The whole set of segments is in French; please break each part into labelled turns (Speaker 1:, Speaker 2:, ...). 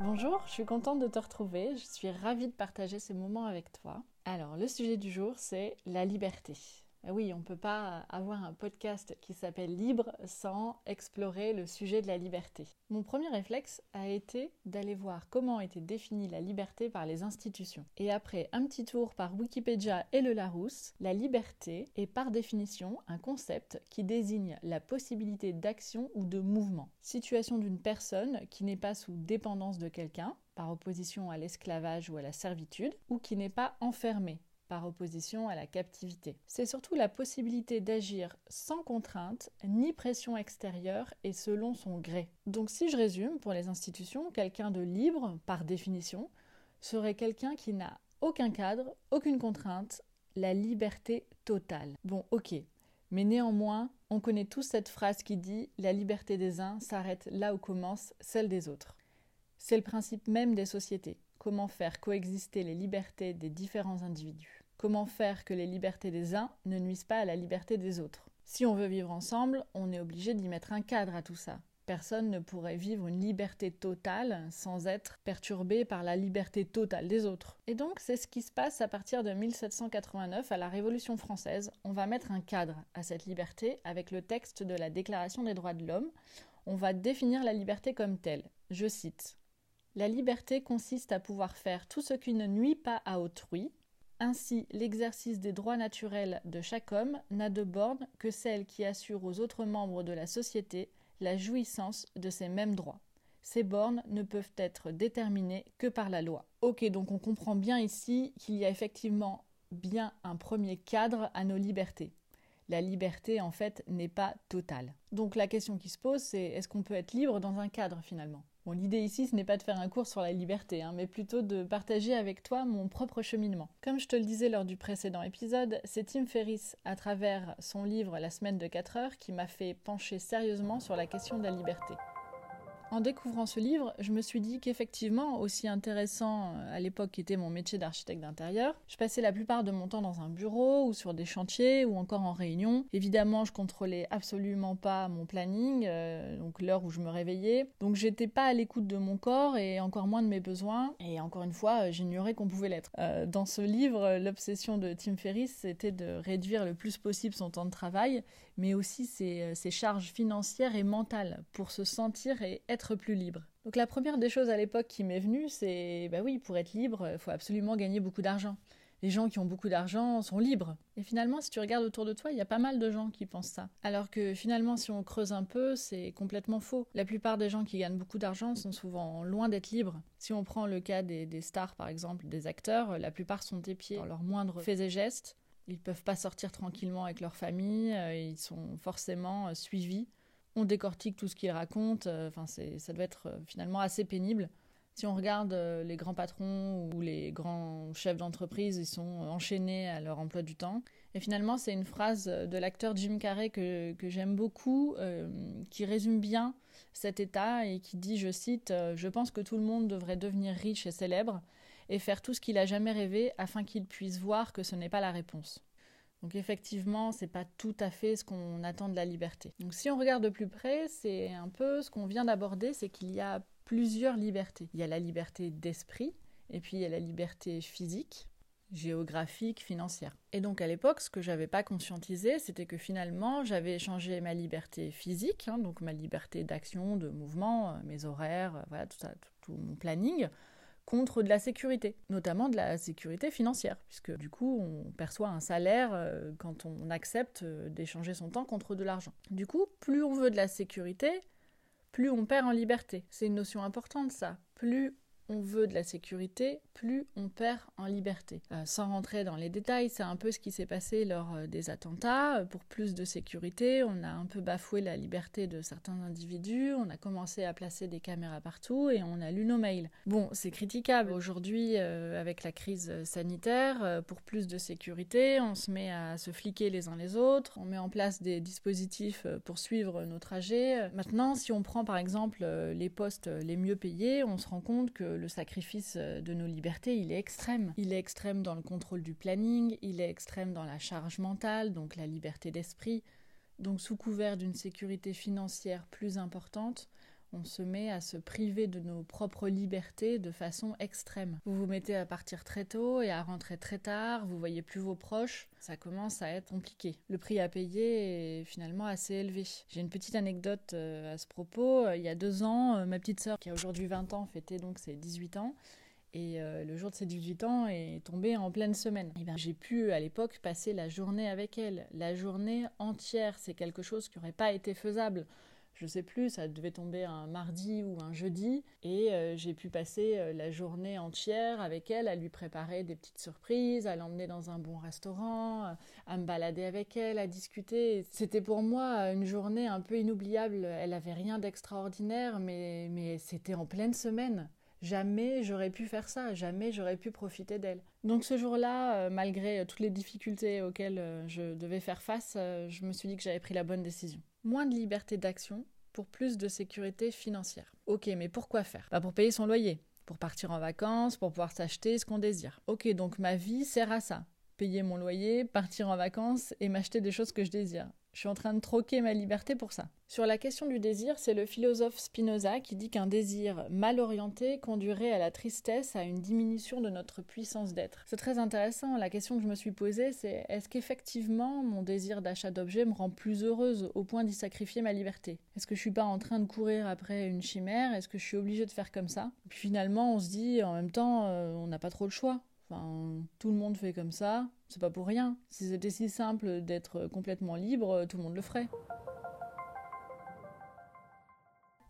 Speaker 1: Bonjour, je suis contente de te retrouver. Je suis ravie de partager ces moments avec toi. Alors, le sujet du jour, c'est la liberté. Ah oui, on ne peut pas avoir un podcast qui s'appelle Libre sans explorer le sujet de la liberté. Mon premier réflexe a été d'aller voir comment était définie la liberté par les institutions. Et après un petit tour par Wikipédia et le Larousse, la liberté est par définition un concept qui désigne la possibilité d'action ou de mouvement. Situation d'une personne qui n'est pas sous dépendance de quelqu'un, par opposition à l'esclavage ou à la servitude, ou qui n'est pas enfermée, par opposition à la captivité. C'est surtout la possibilité d'agir sans contrainte ni pression extérieure et selon son gré. Donc si je résume, pour les institutions, quelqu'un de libre, par définition, serait quelqu'un qui n'a aucun cadre, aucune contrainte, la liberté totale. Bon, ok. Mais néanmoins, on connaît tous cette phrase qui dit La liberté des uns s'arrête là où commence celle des autres. C'est le principe même des sociétés. Comment faire coexister les libertés des différents individus? Comment faire que les libertés des uns ne nuisent pas à la liberté des autres? Si on veut vivre ensemble, on est obligé d'y mettre un cadre à tout ça. Personne ne pourrait vivre une liberté totale sans être perturbé par la liberté totale des autres. Et donc c'est ce qui se passe à partir de 1789 à la Révolution française. On va mettre un cadre à cette liberté avec le texte de la Déclaration des droits de l'homme. On va définir la liberté comme telle. Je cite la liberté consiste à pouvoir faire tout ce qui ne nuit pas à autrui. Ainsi, l'exercice des droits naturels de chaque homme n'a de borne que celle qui assure aux autres membres de la société la jouissance de ces mêmes droits. Ces bornes ne peuvent être déterminées que par la loi. Ok, donc on comprend bien ici qu'il y a effectivement bien un premier cadre à nos libertés. La liberté, en fait, n'est pas totale. Donc la question qui se pose, c'est est-ce qu'on peut être libre dans un cadre finalement? L'idée ici, ce n'est pas de faire un cours sur la liberté, hein, mais plutôt de partager avec toi mon propre cheminement. Comme je te le disais lors du précédent épisode, c'est Tim Ferriss, à travers son livre La semaine de 4 heures, qui m'a fait pencher sérieusement sur la question de la liberté. En découvrant ce livre, je me suis dit qu'effectivement, aussi intéressant euh, à l'époque qu'était mon métier d'architecte d'intérieur, je passais la plupart de mon temps dans un bureau ou sur des chantiers ou encore en réunion. Évidemment, je contrôlais absolument pas mon planning, euh, donc l'heure où je me réveillais. Donc j'étais pas à l'écoute de mon corps et encore moins de mes besoins. Et encore une fois, euh, j'ignorais qu'on pouvait l'être. dans ce livre, l'obsession de Tim Ferriss, c'était de réduire le plus possible son temps de travail, mais aussi ses, ses charges financières et mentales pour se sentir et être plus libre. Donc la première des choses à l'époque qui m'est venue, c'est bah oui, pour être libre, il faut absolument gagner beaucoup d'argent. Les gens qui ont beaucoup d'argent sont libres. Et finalement, si tu regardes autour de toi, il y a pas mal de gens qui pensent ça. Alors que finalement, si on creuse un peu, c'est complètement faux. La plupart des gens qui gagnent beaucoup d'argent sont souvent loin d'être libres. Si on prend le cas des, des, stars, par exemple, des acteurs, la plupart sont épiés dans leurs moindres faits et gestes. Ils peuvent pas sortir tranquillement avec leur famille, euh, ils sont forcément euh, suivis on décortique tout ce qu'il raconte. Euh, enfin, ça doit être finalement assez pénible. Si on regarde les grands patrons ou les grands chefs d'entreprise, ils sont enchaînés à leur emploi du temps. Et finalement, c'est une phrase de l'acteur Jim Carrey que, j'aime beaucoup, qui résume bien cet état et qui dit, je cite, Je pense que tout le monde devrait devenir riche et célèbre et faire tout ce qu'il a jamais rêvé afin qu'il puisse voir que ce n'est pas la réponse. Donc effectivement, c'est pas tout à fait ce qu'on attend de la liberté. Donc si on regarde de plus près, c'est un peu ce qu'on vient d'aborder, c'est qu'il y a plusieurs libertés. Il y a la liberté d'esprit et puis il y a la liberté physique, géographique, financière. Et donc à l'époque, ce que j'avais pas conscientisé, c'était que finalement, j'avais échangé ma liberté physique, hein, donc ma liberté d'action, de mouvement, euh, mes horaires, euh, voilà tout ça, tout mon planning, contre de la sécurité, notamment de la sécurité financière, puisque du coup on perçoit un salaire euh, quand on accepte euh, d'échanger son temps contre de l'argent. Du coup, plus on veut de la sécurité, plus on perd en liberté. C'est une notion importante ça. Plus on veut de la sécurité, plus on perd en liberté. Euh, sans rentrer dans les détails, c'est un peu ce qui s'est passé lors euh, des attentats. Pour plus de sécurité, on a un peu bafoué la liberté de certains individus, on a commencé à placer des caméras partout et on a lu nos mails. Bon, c'est critiquable aujourd'hui euh, avec la crise sanitaire. pour plus de sécurité, on se met à se fliquer les uns les autres, on met en place des dispositifs pour suivre nos trajets. Maintenant, si on prend par exemple les postes les mieux payés, on se rend compte que le sacrifice euh, de nos libertés, il est extrême. Il est extrême dans le contrôle du planning, il est extrême dans la charge mentale, donc la liberté d'esprit. Donc sous couvert d'une sécurité financière plus importante, on se met à se priver de nos propres libertés de façon extrême. Vous vous mettez à partir très tôt et à rentrer très tard, vous voyez plus vos proches, ça commence à être compliqué. Le prix à payer est finalement assez élevé. J'ai une petite anecdote euh, à ce propos. Il y a deux ans, euh, ma petite sœur, qui a aujourd'hui 20 ans, fêtait donc ses 18 ans. Et euh, le jour de ses 18 ans est tombé en pleine semaine. Et ben, j'ai pu à l'époque passer la journée avec elle. La journée entière, c'est quelque chose qui n'aurait pas été faisable je sais plus, ça devait tomber un mardi ou un jeudi, et euh, j'ai pu passer euh, la journée entière avec elle à lui préparer des petites surprises, à l'emmener dans un bon restaurant, euh, à me balader avec elle, à discuter. C'était pour moi une journée un peu inoubliable. Elle avait rien d'extraordinaire, mais, mais c'était en pleine semaine. Jamais j'aurais pu faire ça, jamais j'aurais pu profiter d'elle. Donc ce jour-là, malgré toutes les difficultés auxquelles je devais faire face, je me suis dit que j'avais pris la bonne décision moins de liberté d'action pour plus de sécurité financière. Ok, mais pourquoi faire? Bah Pour payer son loyer, pour partir en vacances, pour pouvoir s'acheter ce qu'on désire. Ok, donc ma vie sert à ça. Payer mon loyer, partir en vacances et m'acheter des choses que je désire. Je suis en train de troquer ma liberté pour ça. Sur la question du désir, c'est le philosophe Spinoza qui dit qu'un désir mal orienté conduirait à la tristesse, à une diminution de notre puissance d'être. C'est très intéressant. La question que je me suis posée, c'est est-ce qu'effectivement mon désir d'achat d'objets me rend plus heureuse au point d'y sacrifier ma liberté? Est-ce que je suis pas en train de courir après une chimère? Est-ce que je suis obligée de faire comme ça? Puis finalement, on se dit en même temps, euh, on n'a pas trop le choix. Enfin, tout le monde fait comme ça, c'est pas pour rien. Si c'était si simple d'être complètement libre, tout le monde le ferait.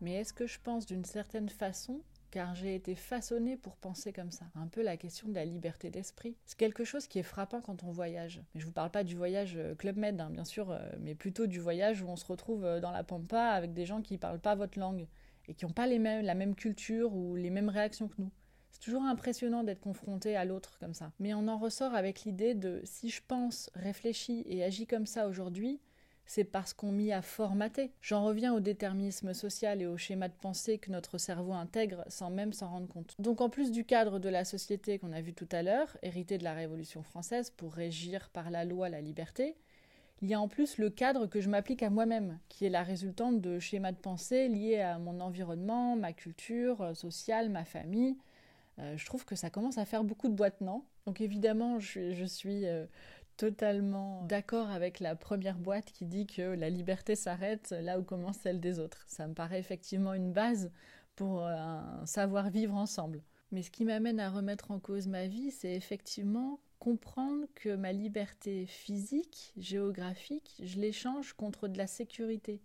Speaker 1: Mais est-ce que je pense d'une certaine façon car j'ai été façonnée pour penser comme ça? Un peu la question de la liberté d'esprit. C'est quelque chose qui est frappant quand on voyage. Mais je vous parle pas du voyage euh, Club Med, hein, bien sûr, euh, mais plutôt du voyage où on se retrouve euh, dans la pampa avec des gens qui parlent pas votre langue et qui n'ont pas les mêmes, la même culture ou les mêmes réactions que nous. C'est toujours impressionnant d'être confronté à l'autre comme ça. Mais on en ressort avec l'idée de si je pense, réfléchis et agis comme ça aujourd'hui, c'est parce qu'on m'y a formaté. J'en reviens au déterminisme social et au schéma de pensée que notre cerveau intègre sans même s'en rendre compte. Donc en plus du cadre de la société qu'on a vu tout à l'heure, hérité de la Révolution française pour régir par la loi la liberté, il y a en plus le cadre que je m'applique à moi-même, qui est la résultante de schémas de pensée liés à mon environnement, ma culture euh, sociale, ma famille, euh, je trouve que ça commence à faire beaucoup de boîtes, non? Donc évidemment, je, suis euh, totalement d'accord avec la première boîte qui dit que la liberté s'arrête là où commence celle des autres. Ça me paraît effectivement une base pour euh, un savoir-vivre ensemble. Mais ce qui m'amène à remettre en cause ma vie, c'est effectivement comprendre que ma liberté physique, géographique, je l'échange contre de la sécurité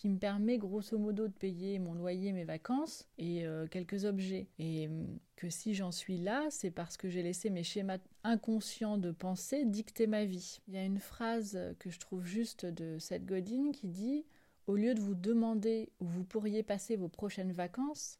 Speaker 1: qui me permet grosso modo de payer mon loyer, mes vacances et euh, quelques objets. Et hum, que si j'en suis là, c'est parce que j'ai laissé mes schémas inconscients de pensée dicter ma vie. Il y a une phrase que je trouve juste de Seth Godin qui dit Au lieu de vous demander où vous pourriez passer vos prochaines vacances,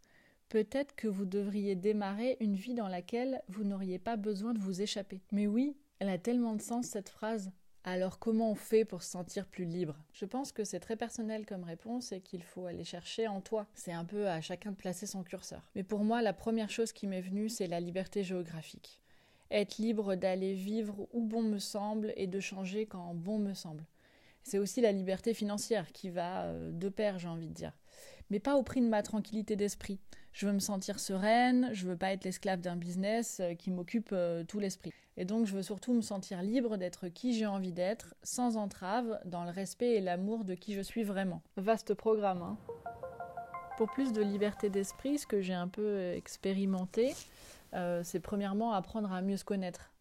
Speaker 1: peut-être que vous devriez démarrer une vie dans laquelle vous n'auriez pas besoin de vous échapper. Mais oui, elle a tellement de sens cette phrase. Alors comment on fait pour se sentir plus libre? Je pense que c'est très personnel comme réponse et qu'il faut aller chercher en toi. C'est un peu à chacun de placer son curseur. Mais pour moi, la première chose qui m'est venue, c'est la liberté géographique. Être libre d'aller vivre où bon me semble et de changer quand bon me semble. C'est aussi la liberté financière qui va euh, de pair, j'ai envie de dire. Mais pas au prix de ma tranquillité d'esprit. Je veux me sentir sereine, je veux pas être l'esclave d'un business euh, qui m'occupe euh, tout l'esprit. Et donc je veux surtout me sentir libre d'être qui j'ai envie d'être, sans entrave, dans le respect et l'amour de qui je suis vraiment. Vaste programme, hein Pour plus de liberté d'esprit, ce que j'ai un peu expérimenté, euh, c'est premièrement apprendre à mieux se connaître.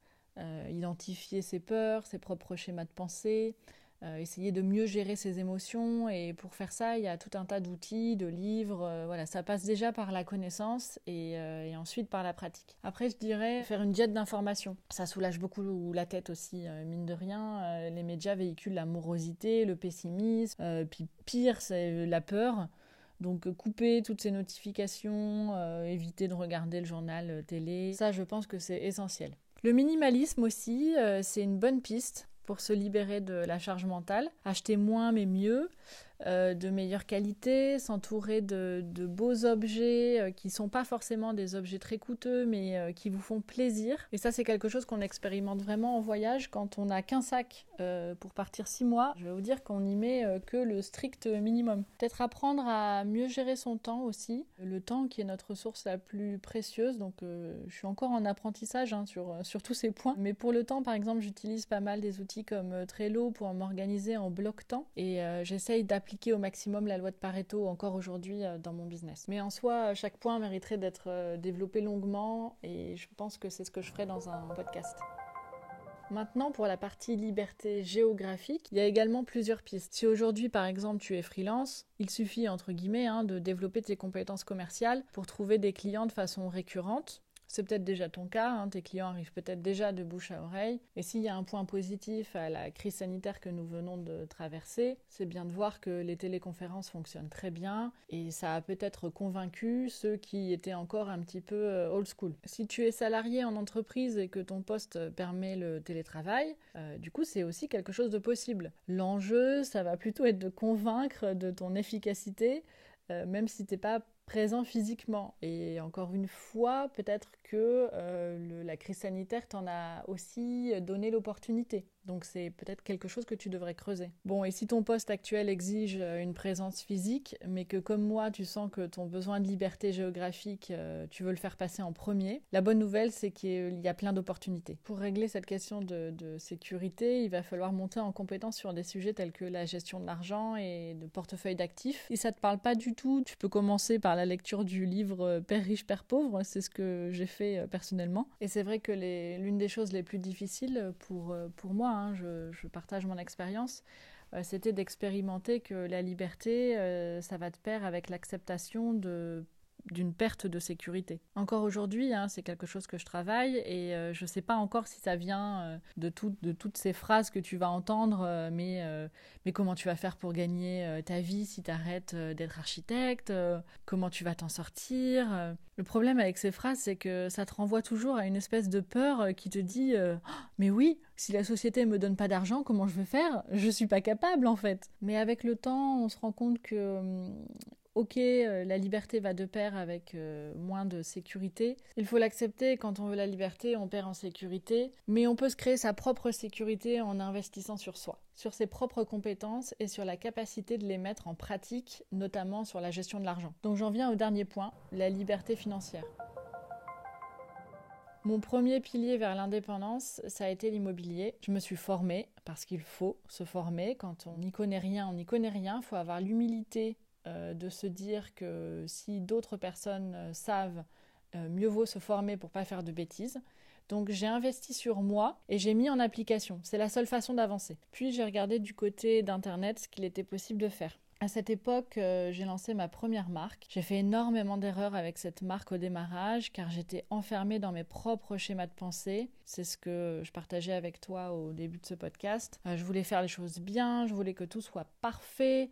Speaker 1: identifier ses peurs, ses propres schémas de pensée, euh, essayer de mieux gérer ses émotions. Et pour faire ça, il y a tout un tas d'outils, de livres. Euh, voilà, ça passe déjà par la connaissance euh, et, ensuite par la pratique. Après, je dirais faire une diète d'information. Ça soulage beaucoup la tête aussi, mine de rien. les médias véhiculent la morosité, le pessimisme. puis pire, c'est la peur. Donc couper toutes ces notifications, éviter de regarder le journal télé, ça je pense que c'est essentiel. Le minimalisme aussi, c'est une bonne piste pour se libérer de la charge mentale. Acheter moins mais mieux. Euh, de meilleure qualité, s'entourer de, beaux objets euh, qui ne sont pas forcément des objets très coûteux, mais euh, qui vous font plaisir. Et ça, c'est quelque chose qu'on expérimente vraiment en voyage quand on n'a qu'un sac pour partir six mois. Je vais vous dire qu'on n'y met que le strict minimum. Peut-être apprendre à mieux gérer son temps aussi. Le temps qui est notre ressource la plus précieuse. Donc, je suis encore en apprentissage hein, sur, sur tous ces points. Mais pour le temps, par exemple, j'utilise pas mal des outils comme Trello pour m'organiser en bloc temps. Et j'essaye d'appliquer au maximum la loi de Pareto encore aujourd'hui euh, dans mon business. Mais en soi, chaque point mériterait d'être euh, développé longuement et je pense que c'est ce que je ferai dans un podcast. Maintenant, pour la partie liberté géographique, il y a également plusieurs pistes. Si aujourd'hui, par exemple, tu es freelance, il suffit, entre guillemets, hein, de développer tes compétences commerciales pour trouver des clients de façon récurrente c'est peut-être déjà ton cas, hein, tes clients arrivent peut-être déjà de bouche à oreille. Et s'il y a un point positif à la crise sanitaire que nous venons de traverser, c'est bien de voir que les téléconférences fonctionnent très bien et ça a peut-être convaincu ceux qui étaient encore un petit peu euh, old school. Si tu es salarié en entreprise et que ton poste permet le télétravail, euh, du coup c'est aussi quelque chose de possible. L'enjeu, ça va plutôt être de convaincre de ton efficacité, euh, même si tu n'es pas présent physiquement. Et encore une fois, peut-être que euh, la crise sanitaire t'en a aussi donné l'opportunité. Donc c'est peut-être quelque chose que tu devrais creuser. Bon, et si ton poste actuel exige euh, une présence physique, mais que comme moi, tu sens que ton besoin de liberté géographique, euh, tu veux le faire passer en premier, la bonne nouvelle, c'est qu'il y a plein d'opportunités. Pour régler cette question de, sécurité, il va falloir monter en compétence sur des sujets tels que la gestion de l'argent et de portefeuille d'actifs. Si ça te parle pas du tout, tu peux commencer par la lecture du livre euh, Père riche, Père pauvre. C'est ce que j'ai fait personnellement. Et c'est vrai que l'une des choses les plus difficiles pour, pour moi, Hein, je, partage mon expérience, euh, c'était d'expérimenter que la liberté, euh, ça va de pair avec l'acceptation de d'une perte de sécurité. Encore aujourd'hui, hein, c'est quelque chose que je travaille et euh, je ne sais pas encore si ça vient euh, de, toutes ces phrases que tu vas entendre, euh, mais, mais comment tu vas faire pour gagner ta vie si tu arrêtes d'être architecte, comment tu vas t'en sortir. Le problème avec ces phrases, c'est que ça te renvoie toujours à une espèce de peur qui te dit oh, Mais oui, si la société me donne pas d'argent, comment je vais faire? Je suis pas capable en fait. Mais avec le temps, on se rend compte que hum, ok, euh, la liberté va de pair avec euh, moins de sécurité. Il faut l'accepter, quand on veut la liberté, on perd en sécurité, mais on peut se créer sa propre sécurité en investissant sur soi, sur ses propres compétences et sur la capacité de les mettre en pratique, notamment sur la gestion de l'argent. Donc j'en viens au dernier point, la liberté financière. Mon premier pilier vers l'indépendance, ça a été l'immobilier. Je me suis formée parce qu'il faut se former. Quand on n'y connaît rien, on n'y connaît rien. Il faut avoir l'humilité euh, de se dire que si d'autres personnes euh, savent, euh, mieux vaut se former pour pas faire de bêtises. Donc j'ai investi sur moi et j'ai mis en application. C'est la seule façon d'avancer. Puis j'ai regardé du côté d'Internet ce qu'il était possible de faire. À cette époque, j'ai lancé ma première marque. J'ai fait énormément d'erreurs avec cette marque au démarrage car j'étais enfermée dans mes propres schémas de pensée. C'est ce que je partageais avec toi au début de ce podcast. je voulais faire les choses bien, je voulais que tout soit parfait.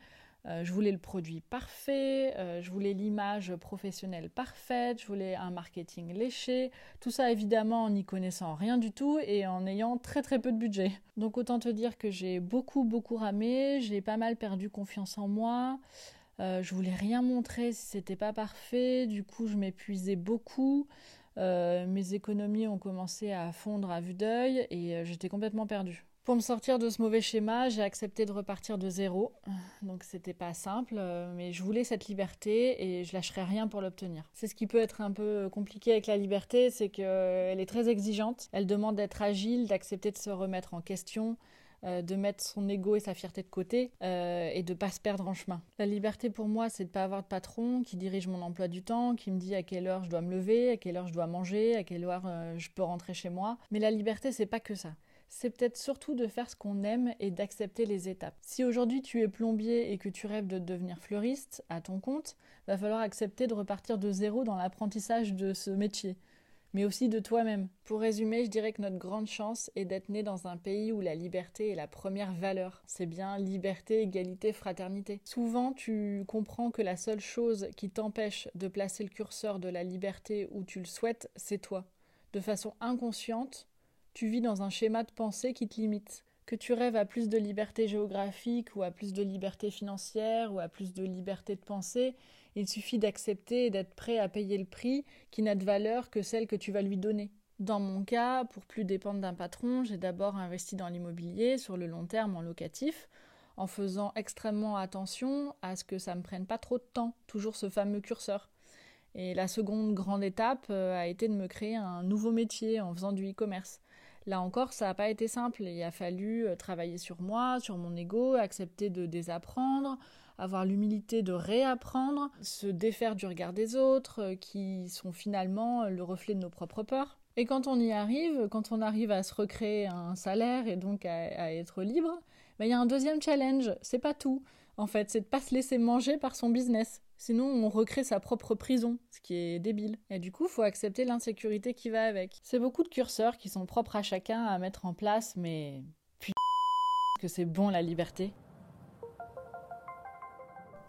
Speaker 1: Euh, je voulais le produit parfait, euh, je voulais l'image professionnelle parfaite, je voulais un marketing léché. Tout ça évidemment en n'y connaissant rien du tout et en ayant très très peu de budget. Donc autant te dire que j'ai beaucoup beaucoup ramé, j'ai pas mal perdu confiance en moi. Euh, je voulais rien montrer si c'était pas parfait, du coup je m'épuisais beaucoup. mes économies ont commencé à fondre à vue d'œil et j'étais complètement perdue. Pour me sortir de ce mauvais schéma, j'ai accepté de repartir de zéro. Donc c'était pas simple, euh, mais je voulais cette liberté et je lâcherais rien pour l'obtenir. C'est ce qui peut être un peu compliqué avec la liberté, c'est qu'elle est très exigeante. Elle demande d'être agile, d'accepter de se remettre en question, euh, de mettre son ego et sa fierté de côté euh, et de pas se perdre en chemin. La liberté pour moi, c'est de pas avoir de patron qui dirige mon emploi du temps, qui me dit à quelle heure je dois me lever, à quelle heure je dois manger, à quelle heure je peux rentrer chez moi. Mais la liberté, c'est pas que ça c'est peut-être surtout de faire ce qu'on aime et d'accepter les étapes. Si aujourd'hui tu es plombier et que tu rêves de devenir fleuriste à ton compte, va falloir accepter de repartir de zéro dans l'apprentissage de ce métier, mais aussi de toi-même. Pour résumer, je dirais que notre grande chance est d'être né dans un pays où la liberté est la première valeur. C'est bien liberté, égalité, fraternité. Souvent, tu comprends que la seule chose qui t'empêche de placer le curseur de la liberté où tu le souhaites, c'est toi. De façon inconsciente, tu vis dans un schéma de pensée qui te limite. Que tu rêves à plus de liberté géographique ou à plus de liberté financière ou à plus de liberté de pensée, il suffit d'accepter et d'être prêt à payer le prix qui n'a de valeur que celle que tu vas lui donner. Dans mon cas, pour plus dépendre d'un patron, j'ai d'abord investi dans l'immobilier sur le long terme en locatif, en faisant extrêmement attention à ce que ça me prenne pas trop de temps, toujours ce fameux curseur. Et la seconde grande étape euh, a été de me créer un nouveau métier en faisant du e-commerce. Là encore, ça n'a pas été simple. Il a fallu euh, travailler sur moi, sur mon ego, accepter de désapprendre, avoir l'humilité de réapprendre, se défaire du regard des autres, euh, qui sont finalement le reflet de nos propres peurs. Et quand on y arrive, quand on arrive à se recréer un salaire et donc à, être libre, ben, il y a un deuxième challenge. C'est pas tout. En fait, c'est de pas se laisser manger par son business. Sinon, on recrée sa propre prison, ce qui est débile. Et du coup, faut accepter l'insécurité qui va avec. C'est beaucoup de curseurs qui sont propres à chacun à mettre en place, mais putain que c'est bon la liberté?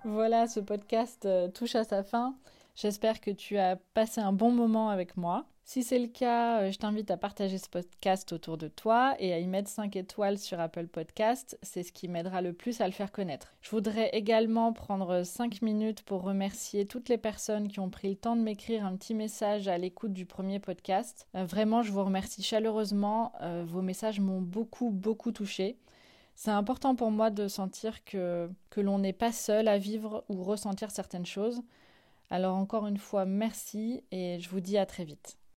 Speaker 1: Voilà, ce podcast euh, touche à sa fin. J'espère que tu as passé un bon moment avec moi. Si c'est le cas, euh, je t'invite à partager ce podcast autour de toi et à y mettre 5 étoiles sur Apple Podcast. C'est ce qui m'aidera le plus à le faire connaître. Je voudrais également prendre 5 minutes pour remercier toutes les personnes qui ont pris le temps de m'écrire un petit message à l'écoute du premier podcast. Euh, vraiment, je vous remercie chaleureusement. Euh, vos messages m'ont beaucoup, beaucoup touché. C'est important pour moi de sentir que, que l'on n'est pas seul à vivre ou ressentir certaines choses. Alors encore une fois, merci et je vous dis à très vite.